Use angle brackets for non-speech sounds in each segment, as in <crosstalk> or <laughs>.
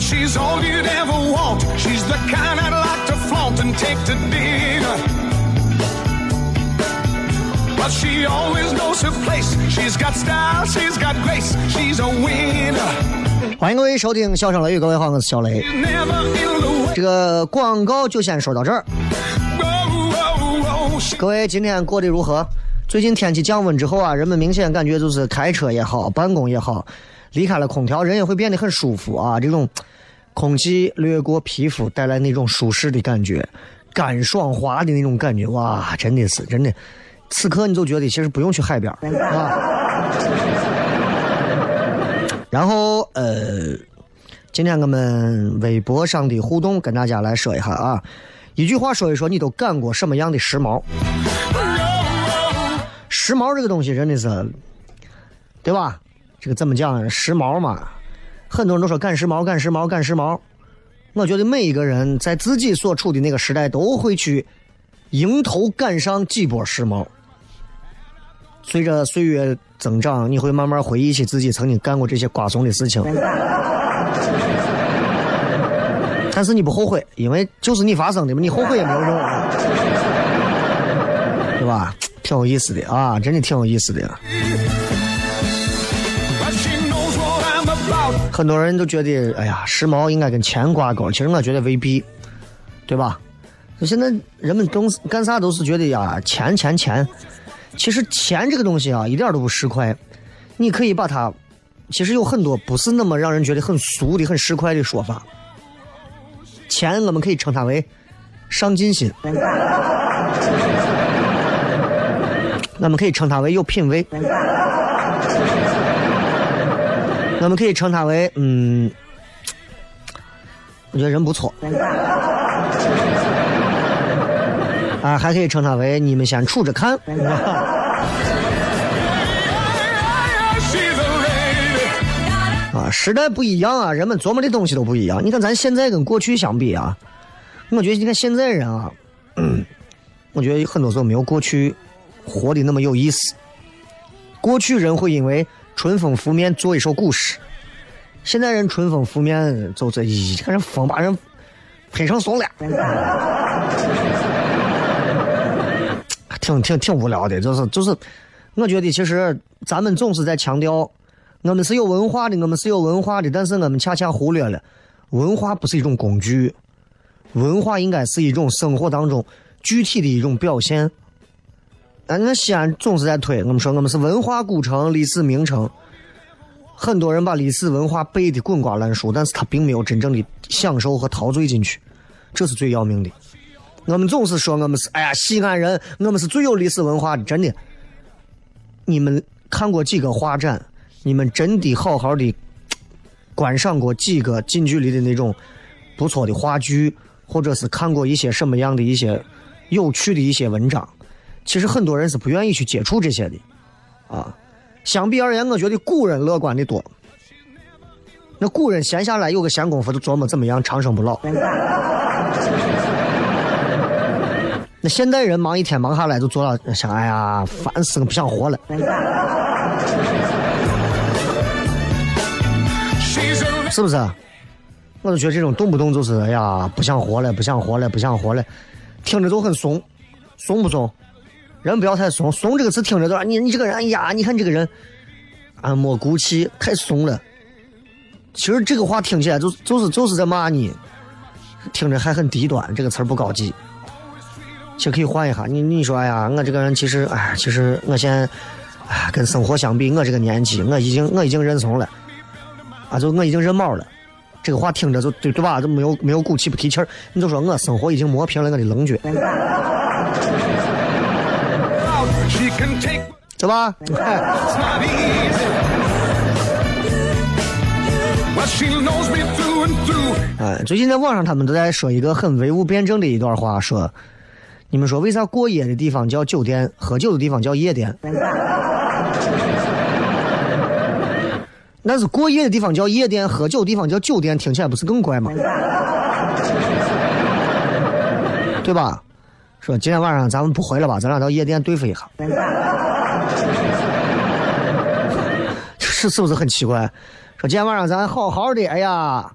She's all you'd ever want. She's the kind I'd like to flaunt and take to dinner. But she always knows her place. She's got style, she's got grace. She's a winner. 欢迎各位收听《笑声雷雨》，各位好，我是小雷。这个广告就先说到这儿。oh, oh, oh. 各位今天过得如何？最近天气降温之后啊，人们明显感觉就是开车也好，办公也好，离开了空调，人也会变得很舒服啊。这种空气掠过皮肤带来那种舒适的感觉，干爽滑的那种感觉，哇，真的是真的。此刻你就觉得其实不用去海边啊。<laughs> 然后呃，今天我们微博上的互动跟大家来说一下啊，一句话说一说你都干过什么样的时髦？时髦这个东西真的是，对吧？这个怎么讲？时髦嘛，很多人都说赶时髦，赶时髦，赶时髦。我觉得每一个人在自己所处的那个时代，都会去迎头赶上几波时髦。随着岁月增长，你会慢慢回忆起自己曾经干过这些瓜怂的事情，但是你不后悔，因为就是你发生的嘛，你后悔也没有用，对吧？挺有意思的啊，真的挺有意思的。很多人都觉得，哎呀，时髦应该跟钱挂钩，其实我觉得未必，对吧？现在人们都干啥都是觉得呀，钱钱钱。其实钱这个东西啊，一点都不市侩。你可以把它，其实有很多不是那么让人觉得很俗的、很市侩的说法。钱我们可以称它为上进心，<laughs> 我们可以称它为有品位，<laughs> 我们可以称他为嗯，我觉得人不错。<laughs> 啊，还可以称他为你们先处着看。<laughs> 啊，时代不一样啊，人们琢磨的东西都不一样。你看咱现在跟过去相比啊，我觉得你看现在人啊，嗯，<clears throat> 我觉得很多时候没有过去活的那么有意思。过去人会因为春风拂面做一首古诗，现在人春风拂面就这一看人风把人吹成怂了，挺挺挺无聊的，就是就是，我觉得其实咱们总是在强调。我们是有文化的，我们是有文化的，但是我们恰恰忽略了，文化不是一种工具，文化应该是一种生活当中具体的一种表现。俺那西安总是在推，我们说我们是文化古城、历史名城，很多人把历史文化背的滚瓜烂熟，但是他并没有真正的享受和陶醉进去，这是最要命的。我们总是说我们是哎呀西安人，我们是最有历史文化的，真的。你们看过几个画展？你们真的好好的观赏过几个近距离的那种不错的话剧，或者是看过一些什么样的一些有趣的一些文章？其实很多人是不愿意去接触这些的，啊，相比而言，我觉得古人乐观的多。那古人闲下来有个闲工夫，就琢磨怎么样长生不老。<laughs> 那现代人忙一天忙下来，就做了想，哎呀，烦死了，不想活了。是不是？我就觉得这种动不动就是哎呀，不想活了，不想活了，不想活了，听着都很怂，怂不怂？人不要太怂，怂这个词听着都是你你这个人，哎呀，你看这个人，啊，没骨气，太怂了。其实这个话听起来就就是就是在骂你，听着还很低端，这个词不高级。其实可以换一下，你你说，哎呀，我这个人其实，哎，其实我现在，哎，跟生活相比，我这个年纪，我已经我已经认怂了。啊，就我已经认毛了。这个话听着就对对吧？就没有没有骨气不提气儿。你就说我生活已经磨平了我的棱角，对吧？<laughs> 哎最近在网上他们都在说一个很唯物辩证的一段话，说你们说为啥过夜的地方叫酒店，喝酒的地方叫夜店？<laughs> 那是过夜的地方叫夜店，喝酒的地方叫酒店，听起来不是更怪吗？对吧？说今天晚上咱们不回了吧，咱俩到夜店对付一下，<laughs> 是是不是很奇怪？说今天晚上咱好好的，哎呀，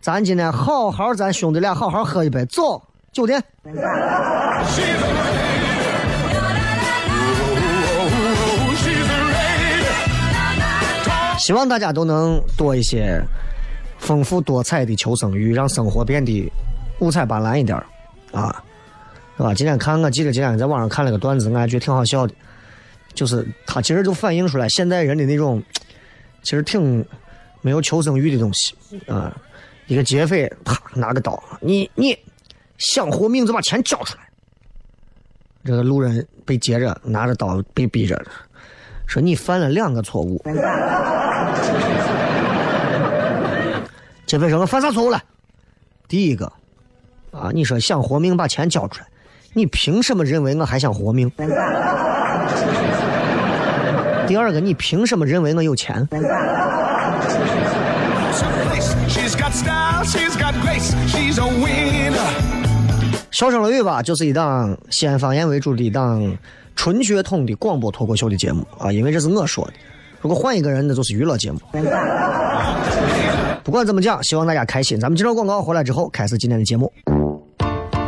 咱今天好好，咱兄弟俩好好喝一杯，走酒店。希望大家都能多一些丰富多彩的求生欲，让生活变得五彩斑斓一点啊，是吧？今天看，我记得今天在网上看了个段子，我还觉得挺好笑的，就是他其实就反映出来现代人的那种，其实挺没有求生欲的东西啊。一个劫匪，啪拿个刀，你你想活命就把钱交出来。这个路人被劫着，拿着刀被逼着，说你犯了两个错误。劫匪说：“我犯啥错误了？第一个，啊，你说想活命把钱交出来，你凭什么认为我还想活命？第二个，你凭什么认为我有钱.笑声雷雨吧，就是一档西安方言为主的一档纯血统的广播脱口秀的节目啊，因为这是我说的。如果换一个人，那就是娱乐节目。不管怎么讲，希望大家开心。咱们接着广告回来之后，开始今天的节目。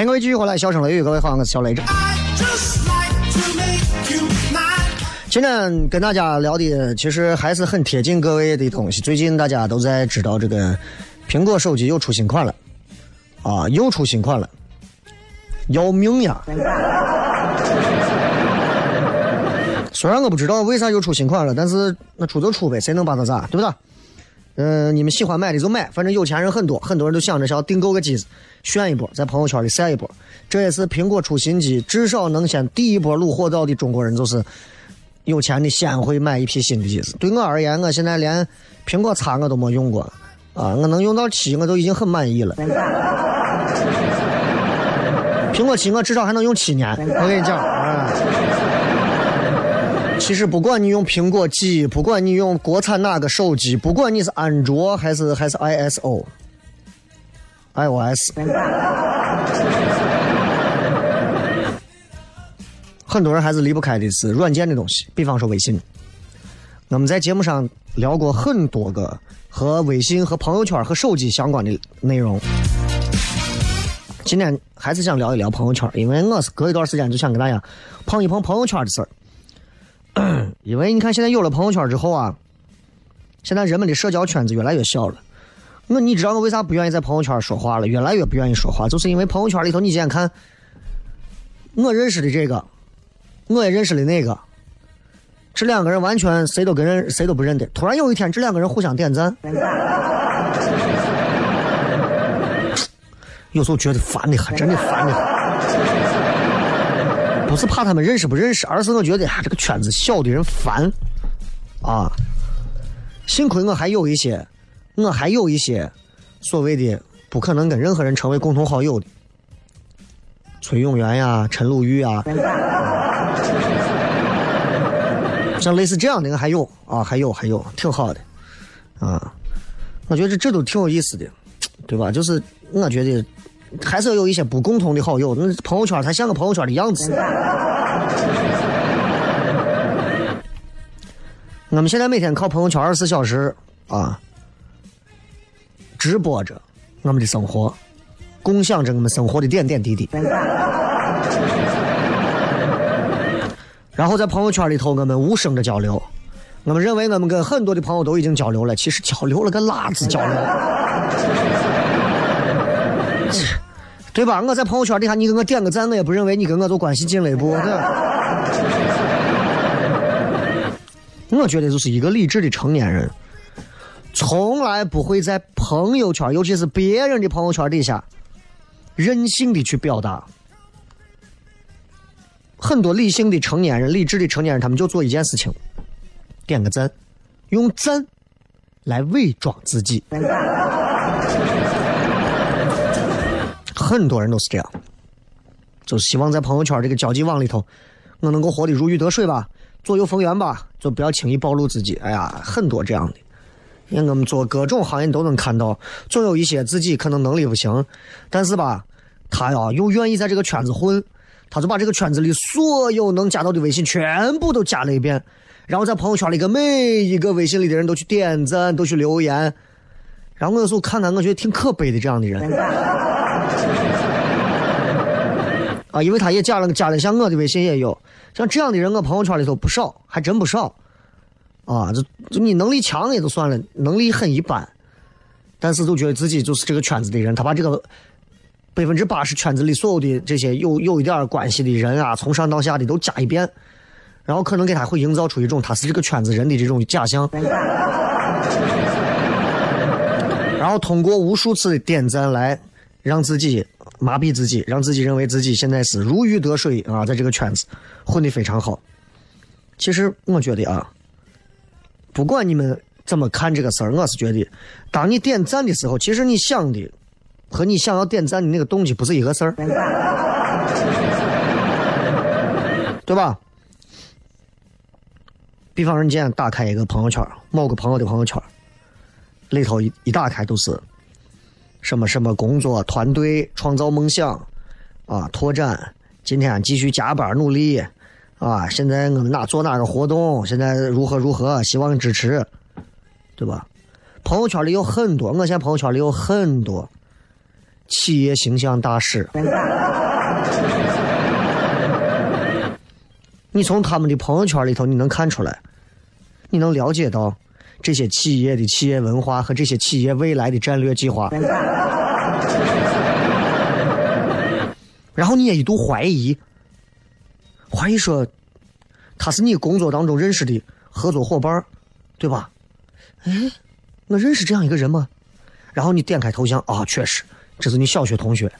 欢迎各位继续回来，笑声雷雨，各位好，我是小雷。今天跟大家聊的其实还是很贴近各位的东西。最近大家都在知道这个苹果手机又出新款了，啊，又出新款了，要命呀！虽然我不知道为啥又出新款了，但是那出就出呗，谁能把它咋，对不对？嗯、你们喜欢买的就买，反正有钱人很多，很多人都想着想要订购个机子，炫一波，在朋友圈里晒一波。这也是苹果出新机，至少能先第一波虏获到的中国人，就是有钱的先会买一批新的机子。对我而言，我现在连苹果叉我都没用过，啊，我能用到七，我都已经很满意了。<laughs> 苹果七我至少还能用七年，我跟你讲，啊。其实不管你用苹果几，不管你用国产哪个手机，不管你是安卓还是还是 ISO、iOS，很多人还是离不开的是软件的东西，比方说微信。我们在节目上聊过很多个和微信、和朋友圈、和手机相关的内容。今天还是想聊一聊朋友圈，因为我是隔一段时间就想跟大家碰一碰朋友圈的事儿。<clears throat> 因为你看，现在有了朋友圈之后啊，现在人们的社交圈子越来越小了。我你知道我为啥不愿意在朋友圈说话了？越来越不愿意说话，就是因为朋友圈里头，你今天看，我认识的这个，我也认识的那个，这两个人完全谁都跟人谁都不认得。突然有一天，这两个人互相点赞，<laughs> 有时候觉得烦的很，真的烦的很。不是怕他们认识不认识，而是我觉得啊，这个圈子小的人烦啊。幸亏我还有一些，我还有一些所谓的不可能跟任何人成为共同好友的，崔永元呀、陈鲁豫啊，像类似这样的我还有啊，还有还有，挺好的啊。我觉得这这都挺有意思的，对吧？就是我觉得。还是有一些不共同的好友，那朋友圈才像个朋友圈的样子。<laughs> 我们现在每天靠朋友圈二十四小时啊，直播着我们的生活，共享着我们生活的点点滴滴。<laughs> 然后在朋友圈里头，我们无声的交流。我们认为我们跟很多的朋友都已经交流了，其实交流了个拉子交流。对吧？我在朋友圈底下，你给我点个赞，我也不认为你跟我就关系近了一步。<laughs> 我觉得就是一个理智的成年人，从来不会在朋友圈，尤其是别人的朋友圈底下，任性的去表达。很多理性的成年人、理智的成年人，他们就做一件事情：点个赞，用赞来伪装自己。很多人都是这样，就是希望在朋友圈这个交际网里头，我能够活得如鱼得水吧，左右逢源吧，就不要轻易暴露自己。哎呀，很多这样的，因为我们做各种行业都能看到，总有一些自己可能能力不行，但是吧，他呀又愿意在这个圈子混，他就把这个圈子里所有能加到的微信全部都加了一遍，然后在朋友圈里跟每一个微信里的人都去点赞，都去留言，然后我有时候看他，我觉得挺可悲的这样的人。<laughs> 啊，因为他也加了加了，像我的微信也有，像这样的人，我朋友圈里头不少，还真不少。啊，就就你能力强也就算了，能力很一般，但是就觉得自己就是这个圈子的人，他把这个百分之八十圈子里所有的这些有有一点关系的人啊，从上到下的都加一遍，然后可能给他会营造出一种他是这个圈子人的这种假象，通过无数次的点赞来让自己。麻痹自己，让自己认为自己现在是如鱼得水啊，在这个圈子混得非常好。其实我觉得啊，不管你们怎么看这个事儿，我是觉得，当你点赞的时候，其实你想的和你想要点赞的那个动机不是一个事儿，对吧？比方说，你今天打开一个朋友圈，某个朋友的朋友圈，里头一一打开都是。什么什么工作团队创造梦想啊，拓展今天继续加班努力啊！现在我们哪做哪个活动？现在如何如何？希望支持，对吧？朋友圈里有很多，我现在朋友圈里有很多企业形象大使。<laughs> 你从他们的朋友圈里头，你能看出来，你能了解到，这些企业的企业文化和这些企业未来的战略计划。<laughs> 然后你也一度怀疑，怀疑说他是你工作当中认识的合作伙伴，对吧？哎，我认识这样一个人吗？然后你点开头像啊，确实，这是你小学同学。<laughs>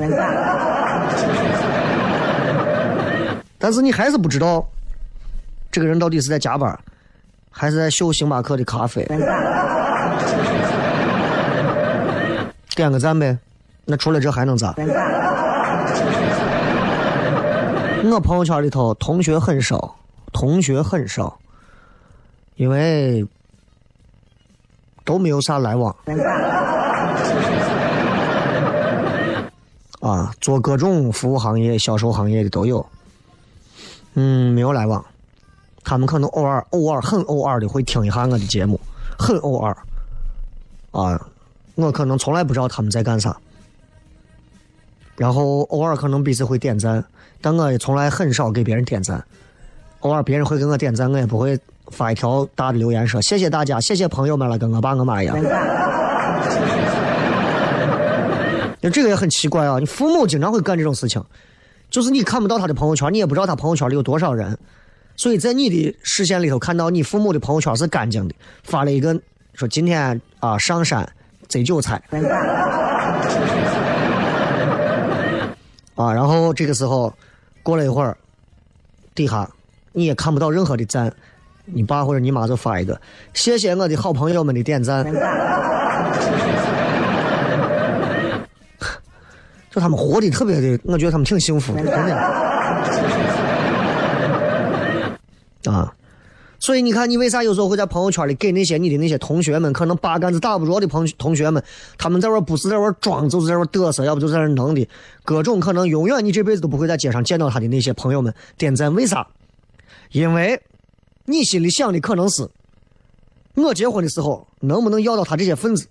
但是你还是不知道，这个人到底是在加班，还是在秀星巴克的咖啡。点个赞呗，那除了这还能咋？我朋友圈里头同学很少，同学很少，因为都没有啥来往。啊，做各种服务行业、销售行业的都有。嗯，没有来往。他们可能偶尔、偶尔、很偶尔的会听一下我的节目，很偶尔。啊，我可能从来不知道他们在干啥。然后偶尔可能彼此会点赞，但我也从来很少给别人点赞。偶尔别人会给我点赞，我也不会发一条大的留言说谢谢大家，谢谢朋友们了，跟我爸我妈一样。那 <laughs> 这个也很奇怪啊！你父母经常会干这种事情，就是你看不到他的朋友圈，你也不知道他朋友圈里有多少人，所以在你的视线里头看到你父母的朋友圈是干净的，发了一个说今天啊上山摘韭菜。啊，然后这个时候，过了一会儿，底下你也看不到任何的赞，你爸或者你妈就发一个“谢谢我的好朋友们的点赞”，<laughs> 就他们活的特别的，我觉得他们挺幸福的，真的。啊。所以你看，你为啥有时候会在朋友圈里给那些你的那些同学们，可能八竿子打不着的朋同学们，他们在玩不是在玩装，就是在玩嘚瑟，要不就在那弄的，各种可能永远你这辈子都不会在街上见到他的那些朋友们点赞，为啥？因为你心里想的可能是，我结婚的时候能不能要到他这些份子，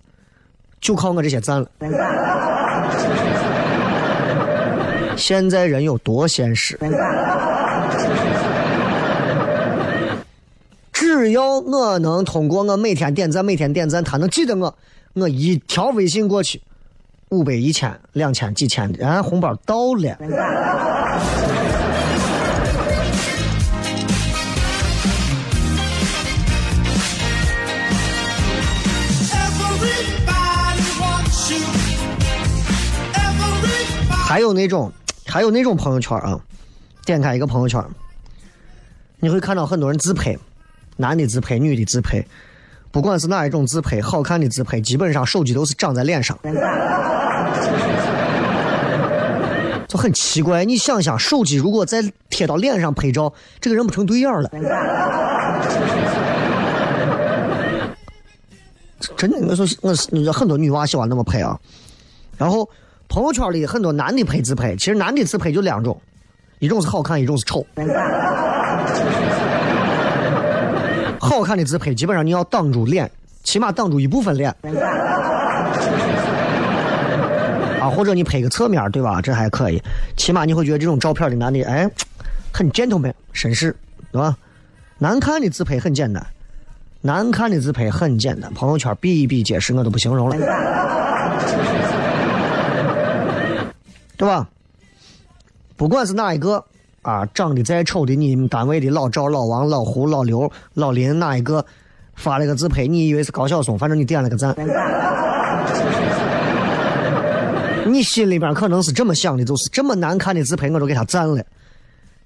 就靠我这些赞了。<laughs> 现在人有多现实？只要我能通过我每天点赞，每天点赞，他能记得我，我一条微信过去，五百、一千、两千、几千的，啊，红包到了。还有那种，还有那种朋友圈啊，点开一个朋友圈，你会看到很多人自拍。男的自拍，女的自拍，不管是哪一种自拍，好看的自拍，基本上手机都是长在脸上，就很奇怪。你想想，手机如果再贴到脸上拍照，这个人不成对眼了。真的，我说我是很多女娃喜欢那么拍啊。然后朋友圈里很多男的拍自拍，其实男的自拍就两种，一种是好看，一种是丑。好看的自拍，基本上你要挡住脸，起码挡住一部分脸。啊，或者你拍个侧面，对吧？这还可以，起码你会觉得这种照片的男的，哎，很 gentleman，绅士，对吧？难看的自拍很简单，难看的自拍很简单，朋友圈比比皆是，我都不形容了，对吧？不管是哪一个。啊，长得再丑的，你们单位的老赵、老王、老胡、老刘、老林哪一个发了个自拍？你以为是高晓松？反正你点了个赞。你心里边可能是这么想的，就是这么难看的自拍，我都给他赞了。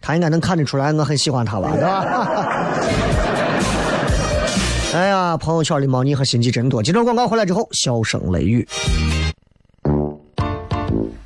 他应该能看得出来，我很喜欢他吧？对吧？<laughs> 哎呀，朋友圈里猫腻和心机真多。接着广告回来之后，笑声雷雨，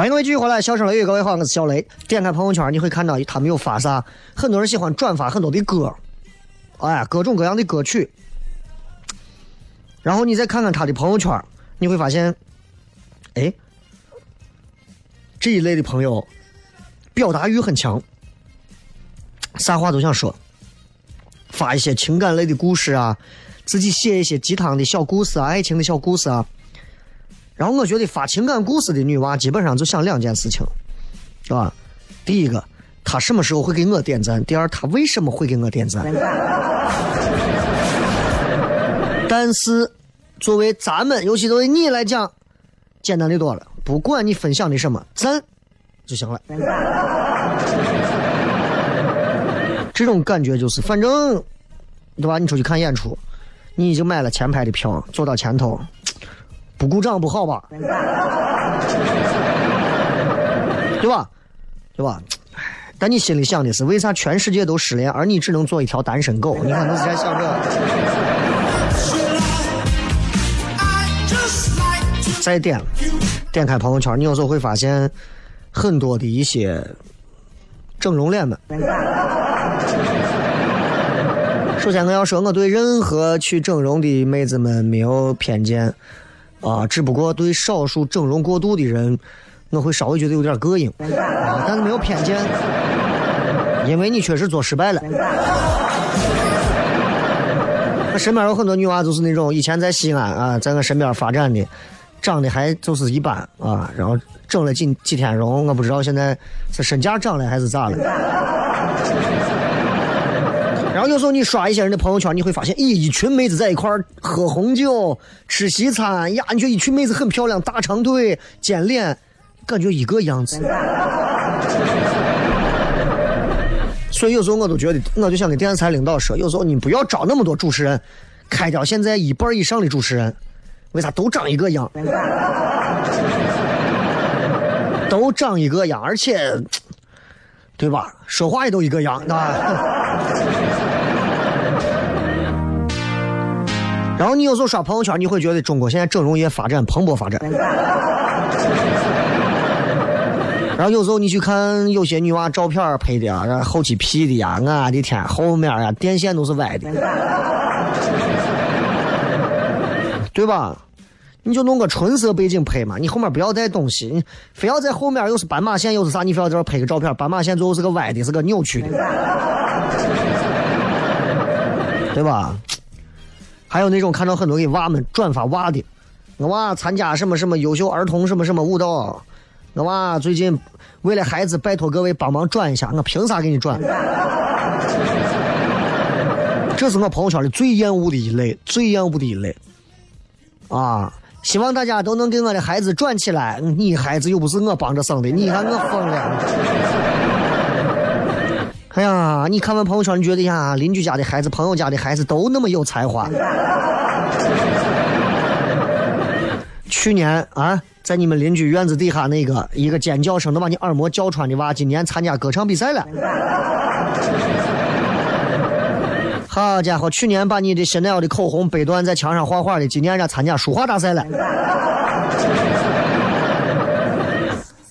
欢迎各位继续回来，笑声雷雨，各位好，我是小雷。点开朋友圈，你会看到他们有发啥？很多人喜欢转发很多的歌，哎，各种各样的歌曲。然后你再看看他的朋友圈，你会发现，哎，这一类的朋友表达欲很强，啥话都想说，发一些情感类的故事啊，自己写一些鸡汤的小故事啊，爱情的小故事啊。然后我觉得发情感故事的女娃基本上就想两件事情，是吧？第一个，她什么时候会给我点赞？第二，她为什么会给我点赞？但是，作为咱们，尤其作为你来讲，简单的多了。不管你分享的什么，赞就行了。这种感觉就是，反正，对吧？你出去看演出，你已经买了前排的票，坐到前头。不鼓掌不好吧？<laughs> 对吧？对吧？但你心里想的是，为啥全世界都失恋，而你只能做一条单身狗？你可能是在想这。再点，点开朋友圈，你有时候会发现很多的一些整容脸们。首先，我要说，我对任何去整容的妹子们没有偏见。啊，只不过对少数整容过度的人，我会稍微觉得有点膈应，啊，但是没有偏见，因为你确实做失败了。我身边有很多女娃，就是那种以前在西安啊，在我身边发展的，长得还就是一般啊，然后整了几几天容，我不知道现在是身价涨了还是咋了。然后有时候你刷一些人的朋友圈，你会发现，咦，一群妹子在一块儿喝红酒、吃西餐，呀，你觉得一群妹子很漂亮，大长腿、尖脸，感觉一个样子。<laughs> 所以有时候我都觉得，我就想跟电视台领导说，有时候你不要招那么多主持人，开掉现在一半以上的主持人，为啥都长一个样？都长一个样，而且，对吧？说话也都一个样，啊。然后你有时候刷朋友圈，你会觉得中国现在整容业发展蓬勃发展。然后有时候你去看有些女娃照片拍的啊，后期 P 的呀，我的天，后面啊电线都是歪的，对吧？你就弄个纯色背景拍嘛，你后面不要带东西，你非要在后面又是斑马线又是啥，你非要在这拍个照片，斑马线最后是个歪的，是个扭曲的，对吧？还有那种看到很多给娃们转发娃的，我娃参加什么什么优秀儿童什么什么舞蹈，我娃最近为了孩子，拜托各位帮忙转一下，我凭啥给你转？这是我朋友圈里最厌恶的一类，最厌恶的一类。啊，希望大家都能给我的孩子转起来。你孩子又不是我帮着生的，你看我疯了。哎呀，你看完朋友圈，你觉得呀，邻居家的孩子、朋友家的孩子都那么有才华。<laughs> 去年啊，在你们邻居院子底下那个一个尖叫声都把你耳膜叫穿的娃，今年参加歌唱比赛了。<laughs> 好家伙，去年把你的香奈儿的口红掰断在墙上画画的，今年人家参加书画大赛了。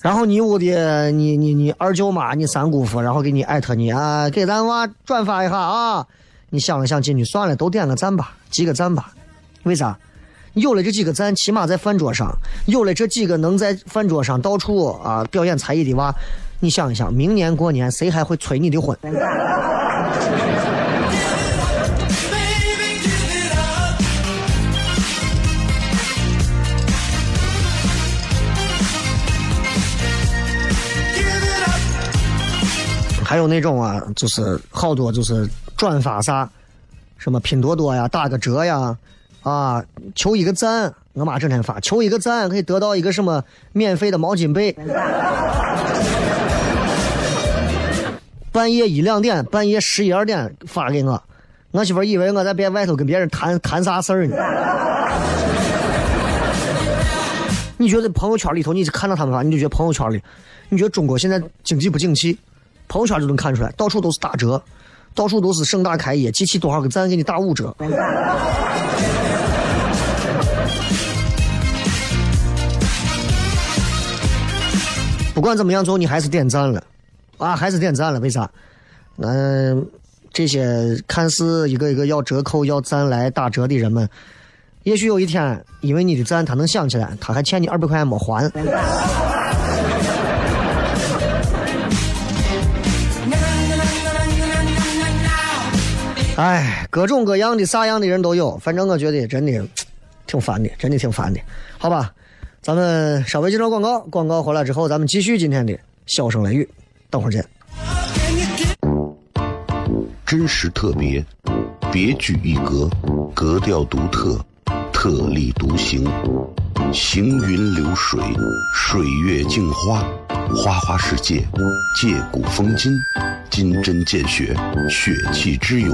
然后你屋的你你你二舅妈你三姑父，然后给你艾特你啊，给咱娃转发一下啊。你想了想进去算了，都点个赞吧，集个赞吧。为啥？有了这几个赞，起码在饭桌上有了这几个能在饭桌上到处啊表演才艺的娃，你想一想，明年过年谁还会催你的婚？还有那种啊，就是好多就是转发啥，什么拼多多呀，打个折呀，啊，求一个赞，我妈整天发，求一个赞可以得到一个什么免费的毛巾被。半夜一两点，半夜十一二点发给我，我媳妇以为我在别外头跟别人谈谈啥事儿呢。你觉得朋友圈里头，你看到他们发，你就觉得朋友圈里，你觉得中国现在经济不景气？朋友圈就能看出来，到处都是打折，到处都是盛大开业，集齐多少个赞给你打五折。不管怎么样，最后你还是点赞了，啊，还是点赞了，为啥？嗯，这些看似一个一个要折扣、要赞来打折的人们，也许有一天，因为你的赞，他能想起来，他还欠你二百块钱没还。哎，各种各样的啥样的人都有，反正我觉得真的挺烦的，真的挺烦的。好吧，咱们稍微介绍广告，广告回来之后，咱们继续今天的笑声雷雨，等会儿见。真实特别，别具一格，格调独特，特立独行，行云流水，水月镜花，花花世界，借古风今，金针见血，血气之勇，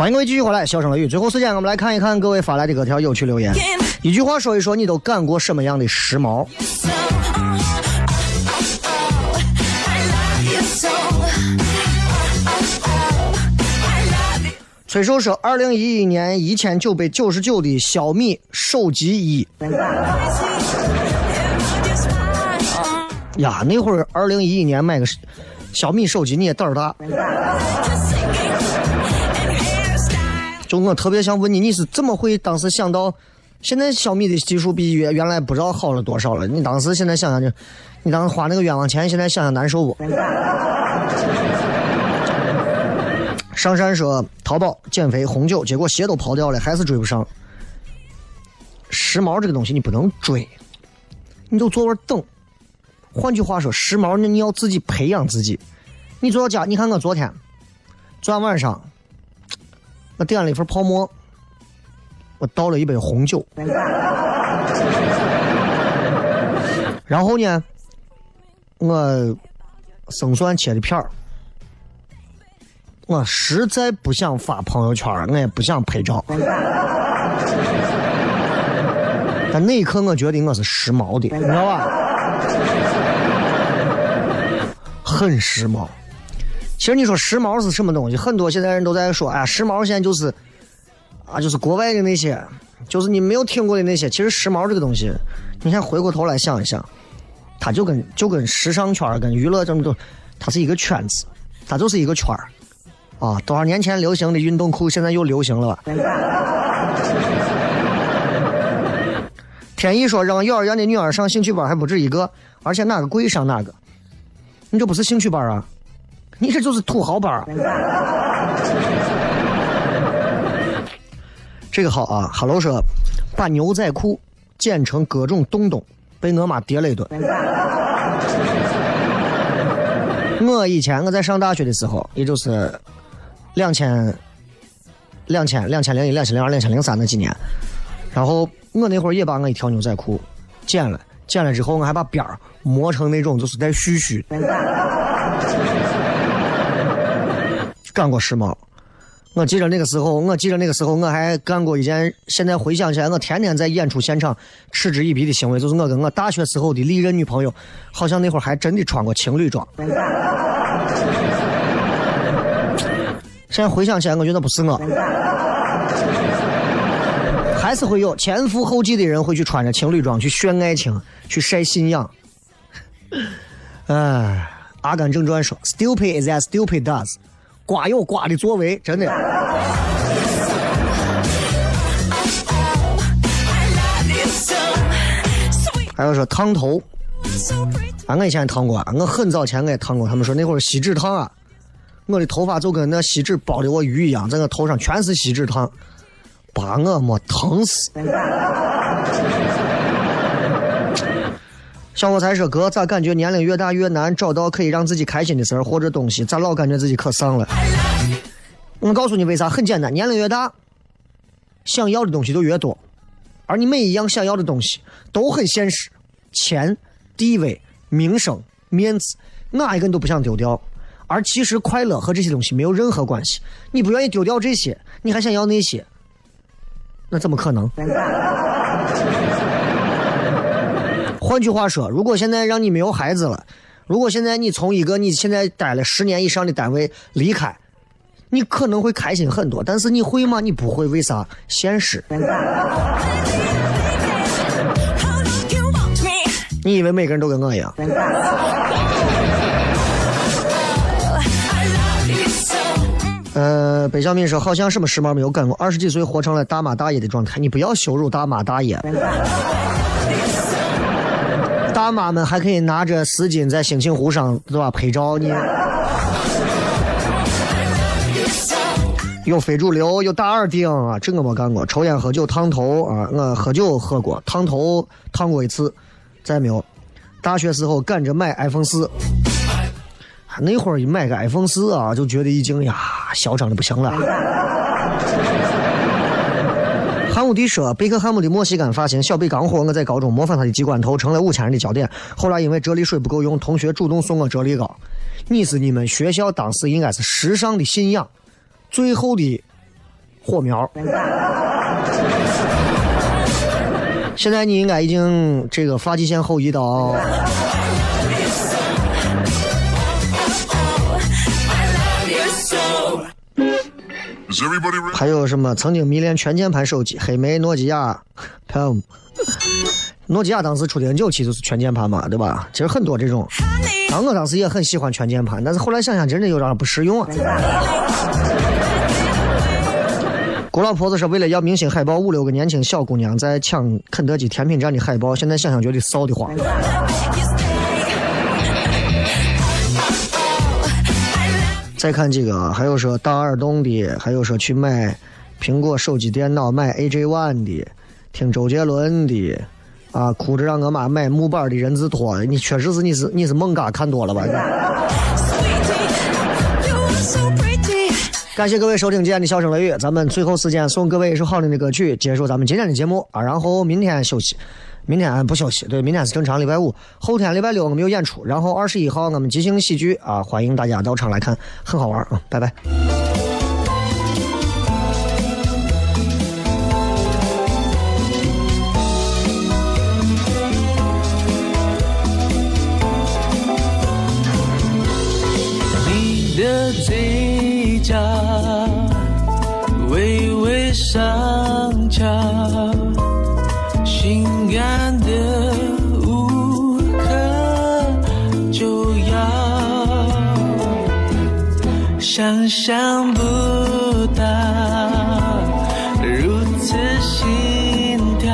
欢迎各位继续回来，笑声雷雨。最后时间，我们来看一看各位发来的各条有趣留言。一句话说一说，你都干过什么样的时髦？崔寿说，二零一一年一千九百九十九的小米手机一呀，那会儿二零一一年买个小米手机你也胆儿大。就我特别想问你，你是怎么会当时想到？现在小米的技术比原原来不知道好了多少了。你当时现在想想就，你当时花那个冤枉钱，现在想想难受不？<laughs> 上山说淘宝减肥红酒，结果鞋都跑掉了，还是追不上。时髦这个东西你不能追，你就坐那等。换句话说，时髦那你要自己培养自己。你坐到家，你看我昨天，昨天晚上我点了一份泡沫，我倒了一杯红酒，然后呢，我生蒜切的片儿，我实在不想发朋友圈，我也不想拍照，但那一刻我觉得我是时髦的，你知道吧？很时髦。其实你说时髦是什么东西？很多现在人都在说，哎呀，时髦现在就是啊，就是国外的那些就是你没有听过的那些。其实时髦这个东西，你看回过头来想一想，它就跟就跟时尚圈跟娱乐这么多，它是一个圈子，它就是一个圈儿啊。多少年前流行的运动裤，现在又流行了吧？天意说让幼儿园的女儿上兴趣班还不止一个，而且哪个贵上哪个，你这不是兴趣班啊，你这就是土豪班啊。<laughs> 这个好啊，Hello 说把牛仔裤剪成各种洞洞，被我妈叠了一顿。<laughs> 我以前我在上大学的时候，也就是两千、两千、两千零一、两千零二、两千零三那几年，然后我那会儿也把我一条牛仔裤剪了，剪了之后我还把边儿磨成那种就是带絮絮，干过时髦。我记得那个时候，我记得那个时候我还干过一件，现在回想起来，我天天在演出现场嗤之以鼻的行为，就是我跟我大学时候的历任女朋友，好像那会儿还真的穿过情侣装。现在回想起来，我觉得不是我，还是会有前赴后继的人会去穿着情侣装去炫爱情，去晒信仰。哎，《阿甘正传》说：“Stupid is as stupid does。”瓜有瓜的作为，真的。还有说烫头，啊，我以前烫过，我很早前我也烫过。他们说那会儿锡纸烫啊，我的头发就跟那锡纸包的我鱼一样，在我头上全是锡纸烫，把我没疼死。小伙才说哥，咋感觉年龄越大越难找到可以让自己开心的事儿或者东西？咋老感觉自己可丧了？我告诉你为啥，很简单，年龄越大，想要的东西就越多，而你每一样想要的东西都很现实，钱、地位、名声、面子，哪一个你都不想丢掉。而其实快乐和这些东西没有任何关系，你不愿意丢掉这些，你还想要那些，那怎么可能？<laughs> 换句话说，如果现在让你没有孩子了，如果现在你从一个你现在待了十年以上的单位离开，你可能会开心很多，但是你会吗？你不会，为啥？现实。你以为每个人都跟我一样？呃，北小敏说好像什么时髦没有干过，二十几岁活成了大妈大爷的状态。你不要羞辱大妈大爷。大妈们还可以拿着丝巾在兴庆湖上，对吧？拍照呢。有非主流，有大耳钉啊，这我没干过。抽烟喝酒烫头啊，我喝酒喝过，烫头烫过一次，再没有。大学时候赶着买 iPhone 四，那会儿一买个 iPhone 四啊，就觉得已经呀嚣张的不行了。汉姆迪说，贝克汉姆的墨西哥发型小贝刚火，我在高中模仿他的鸡冠头，成了五千人的焦点。后来因为啫喱水不够用，同学主动送我啫喱膏。你是你们学校当时应该是时尚的信仰，最后的火苗。现在你应该已经这个发际线后移到。还有什么曾经迷恋全键盘手机，黑莓、诺基亚、Palm。诺基亚当时出的 N 九其实就是全键盘嘛，对吧？其实很多这种。然后我当时也很喜欢全键盘，但是后来想想，真的有点不实用啊。郭老婆子说，为了要明星海报，五六个年轻小姑娘在抢肯德基甜品站的海报，现在想想觉得臊得慌。再看几个，还有说大耳洞的，还有说去买苹果手机、电脑买 AJ One 的，听周杰伦的，啊，哭着让我妈买木板的人字拖，你确实是你是你是猛嘎看多了吧. <laughs> 感谢各位收听今天的笑声雷雨，咱们最后时间送各位一首好听的歌曲，结束咱们今天的节目啊，然后明天休息。明天不休息对明天是正常礼拜五。后天礼拜六我们有演出然后二十一号我们即兴喜剧啊欢迎大家到场来看很好玩啊拜拜。你的嘴角微微上翘心感的无可救药想象不到如此心跳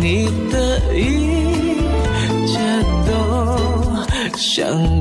你的一切都像